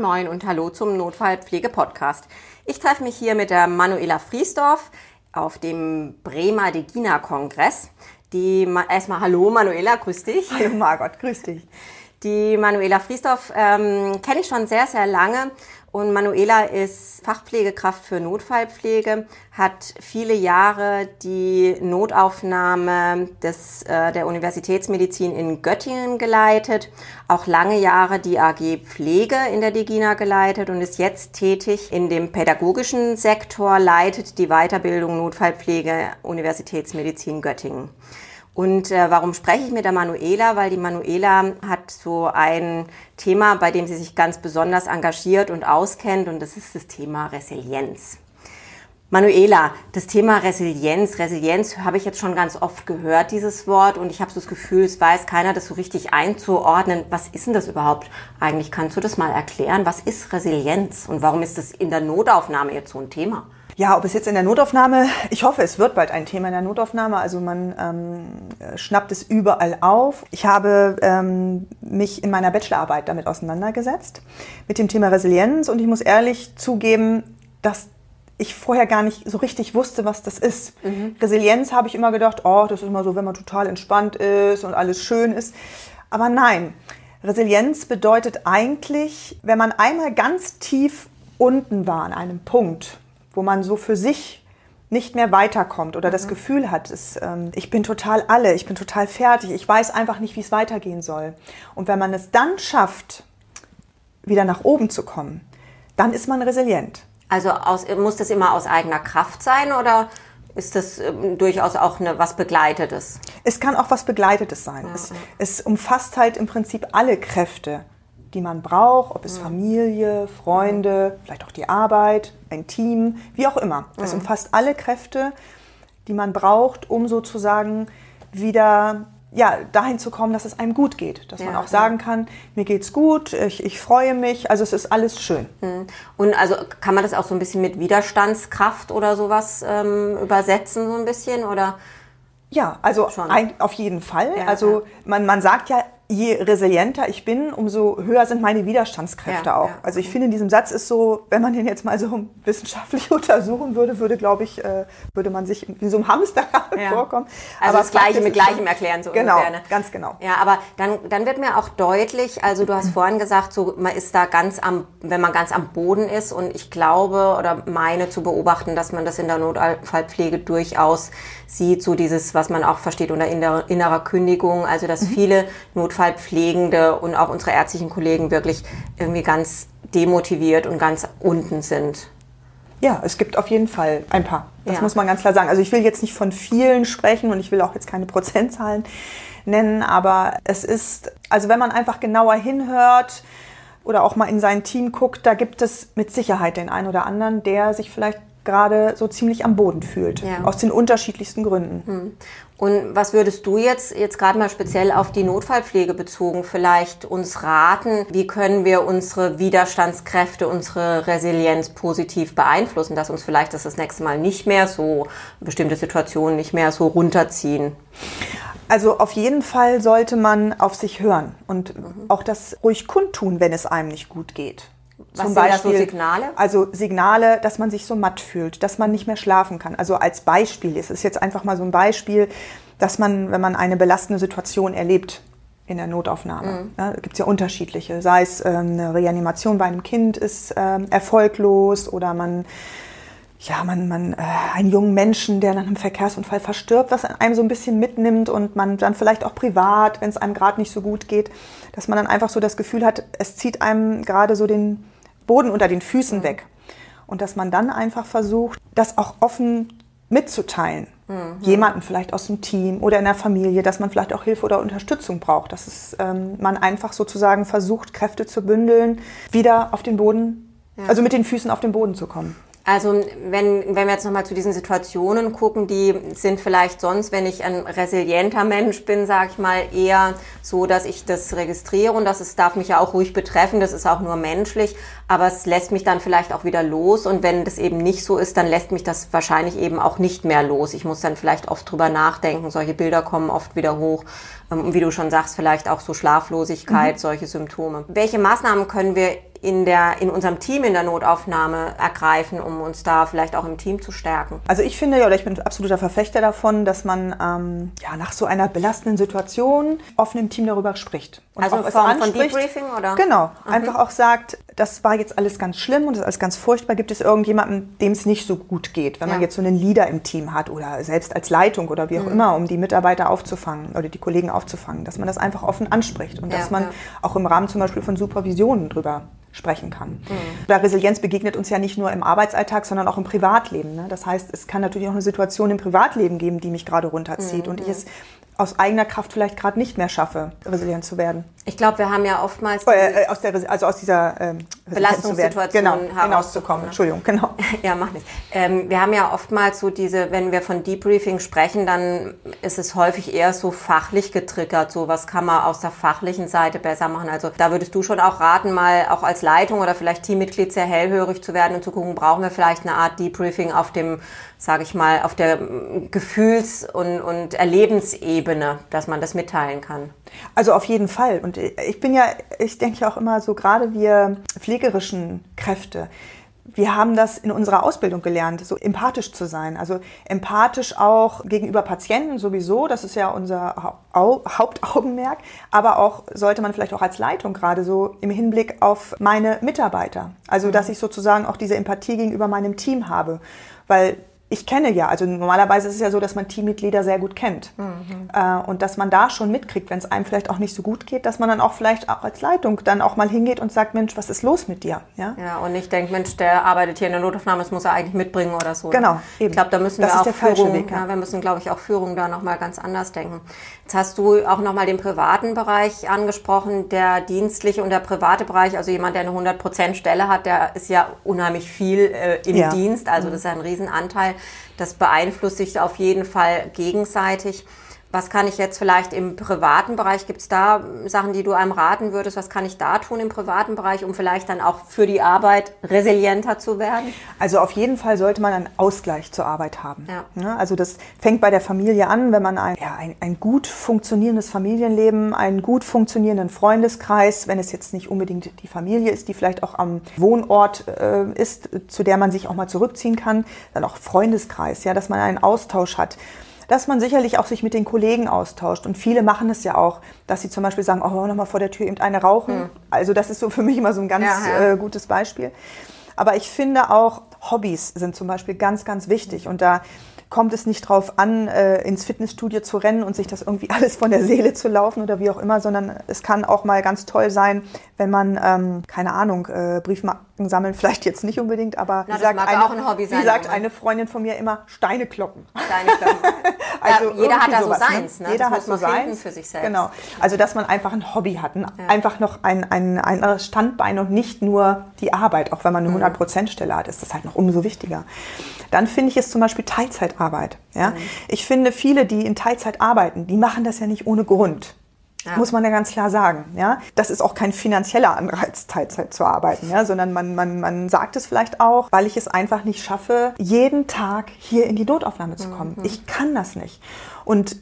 Moin und Hallo zum Notfallpflege-Podcast. Ich treffe mich hier mit der Manuela Friesdorf auf dem Bremer Degina-Kongress. Die, erstmal Hallo Manuela, grüß dich. Hallo Margot, grüß dich. Die Manuela Friesdorf ähm, kenne ich schon sehr, sehr lange und Manuela ist Fachpflegekraft für Notfallpflege, hat viele Jahre die Notaufnahme des, äh, der Universitätsmedizin in Göttingen geleitet, auch lange Jahre die AG Pflege in der Degina geleitet und ist jetzt tätig in dem pädagogischen Sektor, leitet die Weiterbildung Notfallpflege Universitätsmedizin Göttingen. Und äh, warum spreche ich mit der Manuela? Weil die Manuela hat so ein Thema, bei dem sie sich ganz besonders engagiert und auskennt, und das ist das Thema Resilienz. Manuela, das Thema Resilienz, Resilienz habe ich jetzt schon ganz oft gehört, dieses Wort, und ich habe so das Gefühl, es weiß keiner, das so richtig einzuordnen. Was ist denn das überhaupt eigentlich? Kannst du das mal erklären? Was ist Resilienz und warum ist das in der Notaufnahme jetzt so ein Thema? Ja, ob es jetzt in der Notaufnahme, ich hoffe, es wird bald ein Thema in der Notaufnahme. Also man ähm, schnappt es überall auf. Ich habe ähm, mich in meiner Bachelorarbeit damit auseinandergesetzt, mit dem Thema Resilienz. Und ich muss ehrlich zugeben, dass ich vorher gar nicht so richtig wusste, was das ist. Mhm. Resilienz habe ich immer gedacht, oh, das ist immer so, wenn man total entspannt ist und alles schön ist. Aber nein, Resilienz bedeutet eigentlich, wenn man einmal ganz tief unten war an einem Punkt, wo man so für sich nicht mehr weiterkommt oder mhm. das Gefühl hat, es, ähm, ich bin total alle, ich bin total fertig, ich weiß einfach nicht, wie es weitergehen soll. Und wenn man es dann schafft, wieder nach oben zu kommen, dann ist man resilient. Also aus, muss das immer aus eigener Kraft sein oder ist das ähm, durchaus auch eine, was Begleitetes? Es kann auch was Begleitetes sein. Mhm. Es, es umfasst halt im Prinzip alle Kräfte die man braucht, ob es mhm. Familie, Freunde, vielleicht auch die Arbeit, ein Team, wie auch immer. Es mhm. umfasst alle Kräfte, die man braucht, um sozusagen wieder ja, dahin zu kommen, dass es einem gut geht. Dass ja, man auch sagen kann, mir geht's gut, ich, ich freue mich, also es ist alles schön. Mhm. Und also kann man das auch so ein bisschen mit Widerstandskraft oder sowas ähm, übersetzen, so ein bisschen? Oder? Ja, also ein, auf jeden Fall. Ja, also Man, man sagt ja je resilienter ich bin, umso höher sind meine Widerstandskräfte ja, auch. Ja. Also ich finde, in diesem Satz ist so, wenn man den jetzt mal so wissenschaftlich untersuchen würde, würde, glaube ich, äh, würde man sich wie so einem Hamster ja. vorkommen. Also aber das Gleiche mit Gleichem erklären, so Genau, ungefähr, ne? ganz genau. Ja, aber dann, dann wird mir auch deutlich, also du hast vorhin gesagt, so man ist da ganz am, wenn man ganz am Boden ist und ich glaube oder meine zu beobachten, dass man das in der Notfallpflege durchaus sieht, so dieses, was man auch versteht unter innerer Kündigung, also dass mhm. viele Notfallpflegende und auch unsere ärztlichen Kollegen wirklich irgendwie ganz demotiviert und ganz unten sind. Ja, es gibt auf jeden Fall ein paar. Das ja. muss man ganz klar sagen. Also ich will jetzt nicht von vielen sprechen und ich will auch jetzt keine Prozentzahlen nennen, aber es ist, also wenn man einfach genauer hinhört oder auch mal in sein Team guckt, da gibt es mit Sicherheit den einen oder anderen, der sich vielleicht gerade so ziemlich am Boden fühlt. Ja. Aus den unterschiedlichsten Gründen. Hm. Und was würdest du jetzt, jetzt gerade mal speziell auf die Notfallpflege bezogen, vielleicht uns raten, wie können wir unsere Widerstandskräfte, unsere Resilienz positiv beeinflussen, dass uns vielleicht das das nächste Mal nicht mehr so, bestimmte Situationen nicht mehr so runterziehen? Also auf jeden Fall sollte man auf sich hören und mhm. auch das ruhig kundtun, wenn es einem nicht gut geht. Was Zum Beispiel, so Signale? Also Signale, dass man sich so matt fühlt, dass man nicht mehr schlafen kann. Also als Beispiel, es ist jetzt einfach mal so ein Beispiel, dass man, wenn man eine belastende Situation erlebt, in der Notaufnahme. Mhm. Ja, gibt es ja unterschiedliche. Sei es ähm, eine Reanimation bei einem Kind ist ähm, erfolglos oder man, ja, man, man, äh, einen jungen Menschen, der nach einem Verkehrsunfall verstirbt, was einem so ein bisschen mitnimmt und man dann vielleicht auch privat, wenn es einem gerade nicht so gut geht, dass man dann einfach so das Gefühl hat, es zieht einem gerade so den Boden unter den Füßen mhm. weg. Und dass man dann einfach versucht, das auch offen mitzuteilen. Mhm. Jemanden vielleicht aus dem Team oder in der Familie, dass man vielleicht auch Hilfe oder Unterstützung braucht. Dass es, ähm, man einfach sozusagen versucht, Kräfte zu bündeln, wieder auf den Boden, ja. also mit den Füßen auf den Boden zu kommen. Also wenn, wenn wir jetzt nochmal zu diesen Situationen gucken, die sind vielleicht sonst, wenn ich ein resilienter Mensch bin, sage ich mal, eher so, dass ich das registriere und das ist, darf mich ja auch ruhig betreffen, das ist auch nur menschlich, aber es lässt mich dann vielleicht auch wieder los und wenn das eben nicht so ist, dann lässt mich das wahrscheinlich eben auch nicht mehr los. Ich muss dann vielleicht oft drüber nachdenken, solche Bilder kommen oft wieder hoch ähm, und wie du schon sagst, vielleicht auch so Schlaflosigkeit, mhm. solche Symptome. Welche Maßnahmen können wir in, der, in unserem Team in der Notaufnahme ergreifen, um uns da vielleicht auch im Team zu stärken? Also ich finde ja, oder ich bin absoluter Verfechter davon, dass man ähm, ja, nach so einer belastenden Situation offen im Team darüber spricht. Und also auch von, von Debriefing oder? Genau, mhm. einfach auch sagt, das war jetzt alles ganz schlimm und das ist alles ganz furchtbar. Gibt es irgendjemanden, dem es nicht so gut geht, wenn ja. man jetzt so einen Leader im Team hat oder selbst als Leitung oder wie auch mhm. immer, um die Mitarbeiter aufzufangen oder die Kollegen aufzufangen, dass man das einfach offen anspricht und ja, dass man ja. auch im Rahmen zum Beispiel von Supervisionen drüber sprechen kann. Mhm. Da Resilienz begegnet uns ja nicht nur im Arbeitsalltag, sondern auch im Privatleben. Ne? Das heißt, es kann natürlich auch eine Situation im Privatleben geben, die mich gerade runterzieht mhm. und ich es aus eigener Kraft vielleicht gerade nicht mehr schaffe, resilient zu werden. Ich glaube, wir haben ja oftmals äh, aus der, also aus dieser ähm, Belastungssituation genau, hinauszukommen. Ne? Entschuldigung, genau. ja, mach nichts. Ähm, wir haben ja oftmals so diese, wenn wir von Debriefing sprechen, dann ist es häufig eher so fachlich getriggert. So was kann man aus der fachlichen Seite besser machen. Also da würdest du schon auch raten, mal auch als Leitung oder vielleicht Teammitglied sehr hellhörig zu werden und zu gucken, brauchen wir vielleicht eine Art Debriefing auf dem sage ich mal, auf der Gefühls- und, und Erlebensebene, dass man das mitteilen kann. Also auf jeden Fall. Und ich bin ja, ich denke auch immer so, gerade wir pflegerischen Kräfte, wir haben das in unserer Ausbildung gelernt, so empathisch zu sein. Also empathisch auch gegenüber Patienten sowieso, das ist ja unser Hauptaugenmerk, aber auch sollte man vielleicht auch als Leitung gerade so im Hinblick auf meine Mitarbeiter. Also dass ich sozusagen auch diese Empathie gegenüber meinem Team habe. Weil ich kenne ja, also normalerweise ist es ja so, dass man Teammitglieder sehr gut kennt. Mhm. Äh, und dass man da schon mitkriegt, wenn es einem vielleicht auch nicht so gut geht, dass man dann auch vielleicht auch als Leitung dann auch mal hingeht und sagt, Mensch, was ist los mit dir? Ja, ja und nicht denkt, Mensch, der arbeitet hier in der Notaufnahme, das muss er eigentlich mitbringen oder so. Genau. Eben. Ich glaube, da müssen das wir auch Führung, Weg, ja. ja. wir müssen, glaube ich, auch Führung da nochmal ganz anders denken. Jetzt hast du auch nochmal den privaten Bereich angesprochen, der dienstliche und der private Bereich, also jemand, der eine 100% Stelle hat, der ist ja unheimlich viel äh, im. Dienst, also mhm. das ist ja ein Riesenanteil. Das beeinflusst sich auf jeden Fall gegenseitig. Was kann ich jetzt vielleicht im privaten Bereich, gibt es da Sachen, die du einem raten würdest, was kann ich da tun im privaten Bereich, um vielleicht dann auch für die Arbeit resilienter zu werden? Also auf jeden Fall sollte man einen Ausgleich zur Arbeit haben. Ja. Also das fängt bei der Familie an, wenn man ein, ja, ein, ein gut funktionierendes Familienleben, einen gut funktionierenden Freundeskreis, wenn es jetzt nicht unbedingt die Familie ist, die vielleicht auch am Wohnort äh, ist, zu der man sich auch mal zurückziehen kann, dann auch Freundeskreis, ja, dass man einen Austausch hat dass man sicherlich auch sich mit den Kollegen austauscht. Und viele machen es ja auch, dass sie zum Beispiel sagen, oh, noch mal vor der Tür eben eine rauchen. Mhm. Also das ist so für mich immer so ein ganz ja, ja. Äh, gutes Beispiel. Aber ich finde auch, Hobbys sind zum Beispiel ganz, ganz wichtig. Und da kommt es nicht drauf an, äh, ins Fitnessstudio zu rennen und sich das irgendwie alles von der Seele zu laufen oder wie auch immer, sondern es kann auch mal ganz toll sein, wenn man, ähm, keine Ahnung, äh, Briefmarken sammeln, vielleicht jetzt nicht unbedingt, aber Na, wie, sagt eine, sein, wie sagt eine Freundin von mir immer, Steine kloppen. Steine kloppen. also ja, jeder hat da so ne? seins, ne? Jeder das hat so seins. für sich selbst. Genau. Also, dass man einfach ein Hobby hat, ein, ja. einfach noch ein, ein, ein anderes Standbein und nicht nur die Arbeit. Auch wenn man eine 100%-Stelle mhm. hat, ist das halt noch umso wichtiger. Dann finde ich es zum Beispiel Teilzeitarbeit. Ja? Mhm. Ich finde, viele, die in Teilzeit arbeiten, die machen das ja nicht ohne Grund. Ja. Muss man ja ganz klar sagen. Ja? Das ist auch kein finanzieller Anreiz, Teilzeit zu arbeiten, ja? sondern man, man, man sagt es vielleicht auch, weil ich es einfach nicht schaffe, jeden Tag hier in die Notaufnahme zu kommen. Mhm. Ich kann das nicht. Und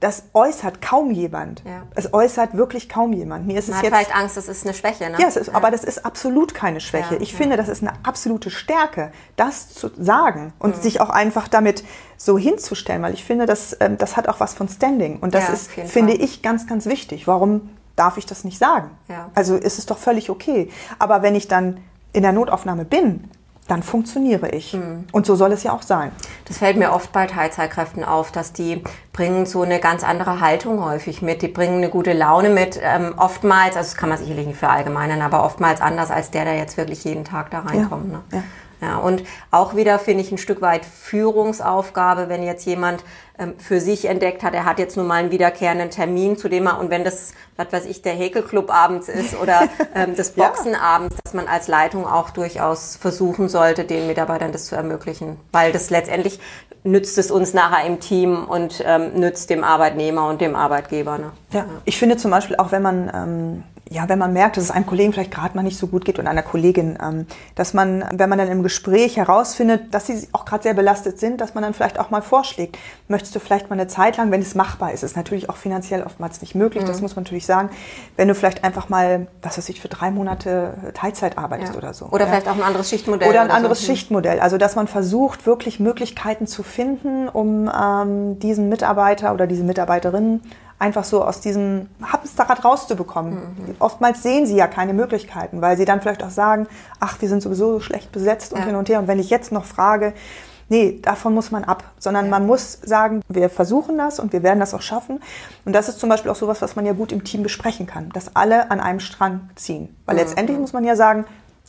das äußert kaum jemand. Ja. Es äußert wirklich kaum jemand. Mir ist Man es hat jetzt, vielleicht Angst, das ist eine Schwäche. Ne? Ja, ist, ja, aber das ist absolut keine Schwäche. Ja, ich finde, das ist eine absolute Stärke, das zu sagen und mhm. sich auch einfach damit so hinzustellen, weil ich finde, das, ähm, das hat auch was von Standing. Und das ist, finde Fall. ich, ganz, ganz wichtig. Warum darf ich das nicht sagen? Also ist es doch völlig okay. Aber wenn ich dann in der Notaufnahme bin, dann funktioniere ich. Mhm. Und so soll es ja auch sein. Das fällt mir oft bei Teilzeitkräften auf, dass die bringen so eine ganz andere Haltung häufig mit. Die bringen eine gute Laune mit. Ähm, oftmals, also das kann man sicherlich nicht verallgemeinern, aber oftmals anders als der, der jetzt wirklich jeden Tag da reinkommt. Ja, ne? ja. Ja, und auch wieder finde ich ein Stück weit Führungsaufgabe, wenn jetzt jemand ähm, für sich entdeckt hat, er hat jetzt nun mal einen wiederkehrenden Termin, zu dem er, und wenn das, was weiß ich, der Häkelclub abends ist oder ähm, das Boxen ja. abends, dass man als Leitung auch durchaus versuchen sollte, den Mitarbeitern das zu ermöglichen. Weil das letztendlich nützt es uns nachher im Team und ähm, nützt dem Arbeitnehmer und dem Arbeitgeber. Ne? Ja. ja. ich finde zum Beispiel auch, wenn man ähm, ja, wenn man merkt, dass es einem Kollegen vielleicht gerade mal nicht so gut geht und einer Kollegin, ähm, dass man, wenn man dann im Gespräch herausfindet, dass sie auch gerade sehr belastet sind, dass man dann vielleicht auch mal vorschlägt, möchtest du vielleicht mal eine Zeit lang, wenn es machbar ist, ist natürlich auch finanziell oftmals nicht möglich, mhm. das muss man natürlich sagen, wenn du vielleicht einfach mal, was weiß ich, für drei Monate Teilzeit arbeitest ja. oder so. Oder ja. vielleicht auch ein anderes Schichtmodell. Oder ein oder anderes so. Schichtmodell. Also dass man versucht, wirklich Möglichkeiten zu finden, um ähm, diesen Mitarbeiter oder diese Mitarbeiterin einfach so aus diesem Hamsterrad rauszubekommen. Mhm. Oftmals sehen sie ja keine Möglichkeiten, weil sie dann vielleicht auch sagen, ach, wir sind sowieso so schlecht besetzt und ja. hin und her. Und wenn ich jetzt noch frage, nee, davon muss man ab, sondern ja. man muss sagen, wir versuchen das und wir werden das auch schaffen. Und das ist zum Beispiel auch sowas, was man ja gut im Team besprechen kann, dass alle an einem Strang ziehen. Weil mhm. letztendlich muss man ja sagen,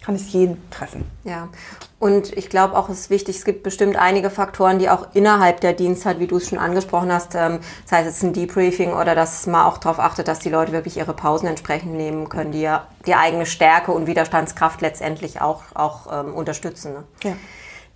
kann es jeden treffen. Ja, und ich glaube auch, es ist wichtig, es gibt bestimmt einige Faktoren, die auch innerhalb der Dienstzeit, wie du es schon angesprochen hast, ähm, das heißt, es ein Debriefing oder dass man auch darauf achtet, dass die Leute wirklich ihre Pausen entsprechend nehmen können, die ja die eigene Stärke und Widerstandskraft letztendlich auch, auch ähm, unterstützen. Ne? Ja.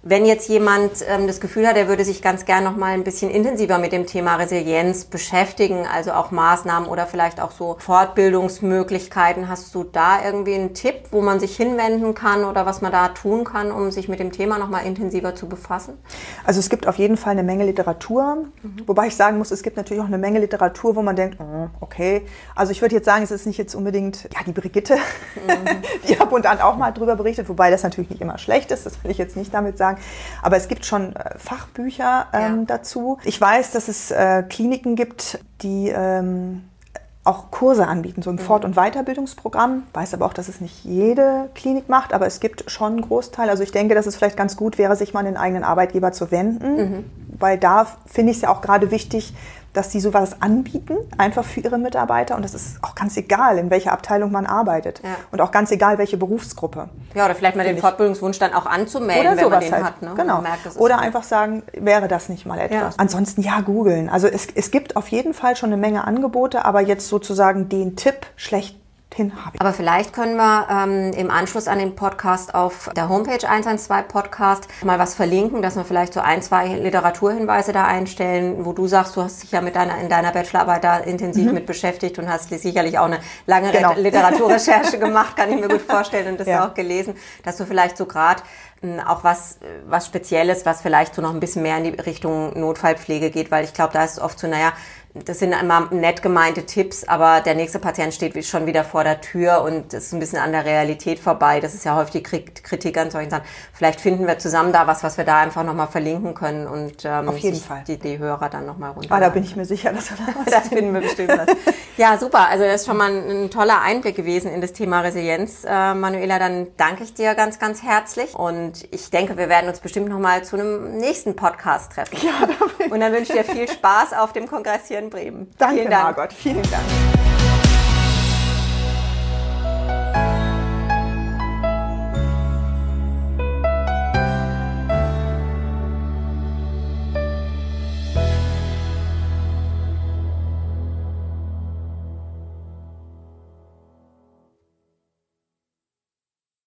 Wenn jetzt jemand ähm, das Gefühl hat, er würde sich ganz gern noch mal ein bisschen intensiver mit dem Thema Resilienz beschäftigen, also auch Maßnahmen oder vielleicht auch so Fortbildungsmöglichkeiten, hast du da irgendwie einen Tipp, wo man sich hinwenden kann oder was man da tun kann, um sich mit dem Thema noch mal intensiver zu befassen? Also es gibt auf jeden Fall eine Menge Literatur, mhm. wobei ich sagen muss, es gibt natürlich auch eine Menge Literatur, wo man denkt, oh, okay, also ich würde jetzt sagen, es ist nicht jetzt unbedingt ja die Brigitte, mhm. die ab und an auch mal drüber berichtet, wobei das natürlich nicht immer schlecht ist, das will ich jetzt nicht damit sagen sagen. Aber es gibt schon äh, Fachbücher ähm, ja. dazu. Ich weiß, dass es äh, Kliniken gibt, die ähm, auch Kurse anbieten, so ein mhm. Fort- und Weiterbildungsprogramm. Weiß aber auch, dass es nicht jede Klinik macht, aber es gibt schon einen Großteil. Also ich denke, dass es vielleicht ganz gut wäre, sich mal an den eigenen Arbeitgeber zu wenden, mhm. weil da finde ich es ja auch gerade wichtig, dass sie sowas anbieten, einfach für ihre Mitarbeiter. Und das ist auch ganz egal, in welcher Abteilung man arbeitet. Ja. Und auch ganz egal, welche Berufsgruppe. Ja, oder vielleicht mal den Fortbildungswunsch dann auch anzumelden, oder wenn man den halt. hat. Ne? Genau. Merkt, oder einfach sagen, wäre das nicht mal etwas. Ja. Ansonsten ja, googeln. Also es, es gibt auf jeden Fall schon eine Menge Angebote, aber jetzt sozusagen den Tipp schlecht hin habe ich. Aber vielleicht können wir ähm, im Anschluss an den Podcast auf der Homepage 112 Podcast mal was verlinken, dass wir vielleicht so ein, zwei Literaturhinweise da einstellen, wo du sagst, du hast dich ja mit deiner, in deiner Bachelorarbeit da intensiv mhm. mit beschäftigt und hast sicherlich auch eine lange genau. Literaturrecherche gemacht, kann ich mir gut vorstellen und das ja. auch gelesen, dass du vielleicht so gerade hm, auch was, was Spezielles, was vielleicht so noch ein bisschen mehr in die Richtung Notfallpflege geht, weil ich glaube, da ist es oft so, naja, das sind immer nett gemeinte Tipps, aber der nächste Patient steht schon wieder vor der Tür und ist ein bisschen an der Realität vorbei. Das ist ja häufig die Kritik an solchen Sachen. Vielleicht finden wir zusammen da was, was wir da einfach nochmal verlinken können und ähm, Auf jeden Fall. Die, die Hörer dann nochmal runter. Ah, da bin ich mir sicher, dass wir da was Das finden wir bestimmt was. ja, super. Also das ist schon mal ein, ein, toller Einblick gewesen in das Thema Resilienz. Äh, Manuela, dann danke ich dir ganz, ganz herzlich und ich denke, wir werden uns bestimmt nochmal zu einem nächsten Podcast treffen. Ja, Und dann wünsche ich dir viel Spaß auf dem Kongress hier in Bremen. Danke, vielen Dank. Margot. Vielen Dank.